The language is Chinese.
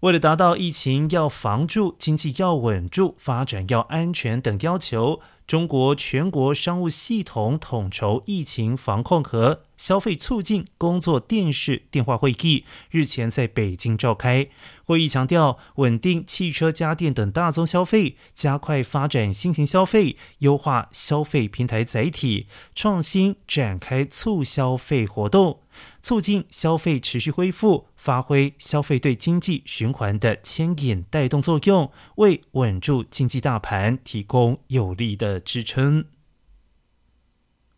为了达到疫情要防住、经济要稳住、发展要安全等要求，中国全国商务系统统筹疫情防控和消费促进工作电视电话会议日前在北京召开。会议强调，稳定汽车、家电等大宗消费，加快发展新型消费，优化消费平台载体，创新展开促消费活动。促进消费持续恢复，发挥消费对经济循环的牵引带动作用，为稳住经济大盘提供有力的支撑。